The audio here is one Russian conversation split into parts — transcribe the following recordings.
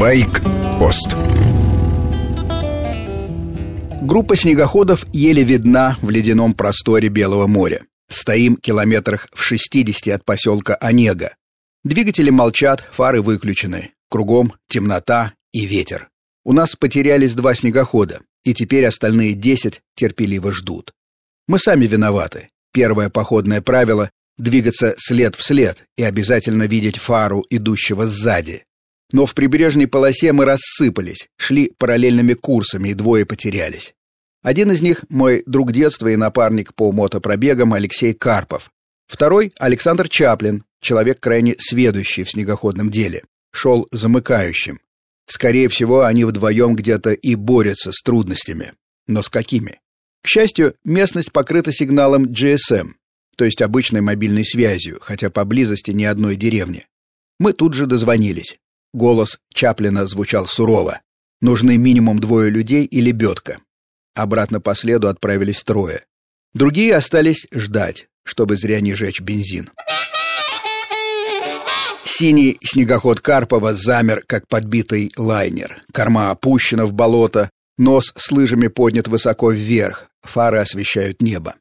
Байк-пост Группа снегоходов еле видна в ледяном просторе Белого моря. Стоим километрах в 60 от поселка Онега. Двигатели молчат, фары выключены. Кругом темнота и ветер. У нас потерялись два снегохода, и теперь остальные 10 терпеливо ждут. Мы сами виноваты. Первое походное правило — двигаться след в след и обязательно видеть фару идущего сзади. Но в прибрежной полосе мы рассыпались, шли параллельными курсами, и двое потерялись. Один из них — мой друг детства и напарник по мотопробегам Алексей Карпов. Второй — Александр Чаплин, человек крайне сведущий в снегоходном деле. Шел замыкающим. Скорее всего, они вдвоем где-то и борются с трудностями. Но с какими? К счастью, местность покрыта сигналом GSM, то есть обычной мобильной связью, хотя поблизости ни одной деревни. Мы тут же дозвонились. Голос Чаплина звучал сурово. Нужны минимум двое людей и лебедка. Обратно по следу отправились трое. Другие остались ждать, чтобы зря не жечь бензин. Синий снегоход Карпова замер, как подбитый лайнер. Корма опущена в болото, нос с лыжами поднят высоко вверх, фары освещают небо.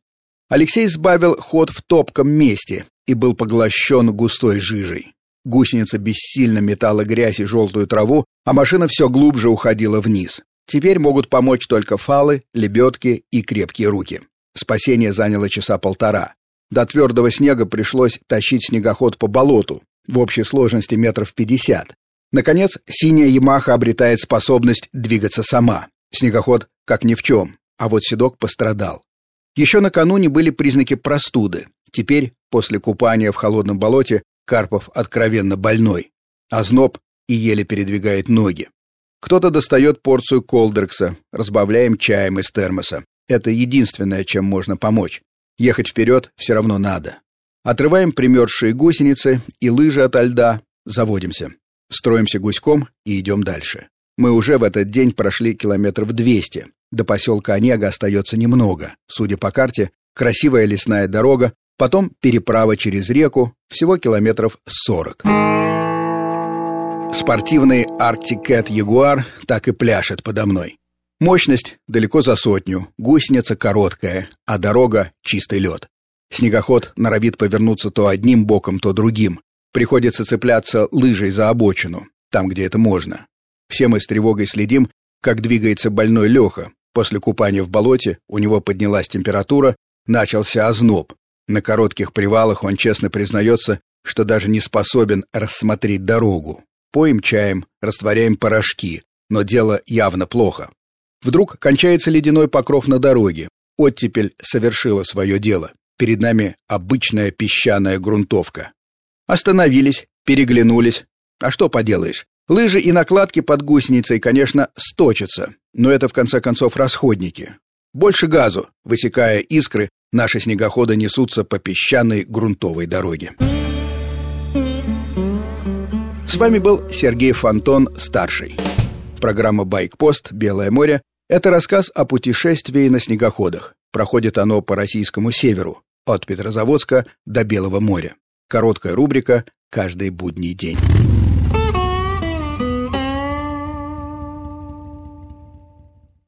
Алексей сбавил ход в топком месте и был поглощен густой жижей. Гусеница бессильно метала грязь и желтую траву, а машина все глубже уходила вниз. Теперь могут помочь только фалы, лебедки и крепкие руки. Спасение заняло часа полтора. До твердого снега пришлось тащить снегоход по болоту, в общей сложности метров пятьдесят. Наконец, синяя «Ямаха» обретает способность двигаться сама. Снегоход как ни в чем, а вот седок пострадал. Еще накануне были признаки простуды. Теперь, после купания в холодном болоте, Карпов откровенно больной. Озноб и еле передвигает ноги. Кто-то достает порцию колдрекса, разбавляем чаем из термоса. Это единственное, чем можно помочь. Ехать вперед все равно надо. Отрываем примерзшие гусеницы и лыжи ото льда, заводимся. Строимся гуськом и идем дальше. Мы уже в этот день прошли километров 200. До поселка Онега остается немного. Судя по карте, красивая лесная дорога, потом переправа через реку, всего километров 40. Спортивный Arctic Cat Jaguar так и пляшет подо мной. Мощность далеко за сотню, гусеница короткая, а дорога — чистый лед. Снегоход норовит повернуться то одним боком, то другим. Приходится цепляться лыжей за обочину, там, где это можно. Все мы с тревогой следим, как двигается больной Леха. После купания в болоте у него поднялась температура, начался озноб. На коротких привалах он честно признается, что даже не способен рассмотреть дорогу. Поем чаем, растворяем порошки, но дело явно плохо. Вдруг кончается ледяной покров на дороге. Оттепель совершила свое дело. Перед нами обычная песчаная грунтовка. Остановились, переглянулись. А что поделаешь? Лыжи и накладки под гусеницей, конечно, сточатся, но это в конце концов расходники. Больше газу, высекая искры, наши снегоходы несутся по песчаной грунтовой дороге. С вами был Сергей Фонтон, старший. Программа «Байкпост. Белое море» — это рассказ о путешествии на снегоходах. Проходит оно по российскому северу, от Петрозаводска до Белого моря. Короткая рубрика «Каждый будний день».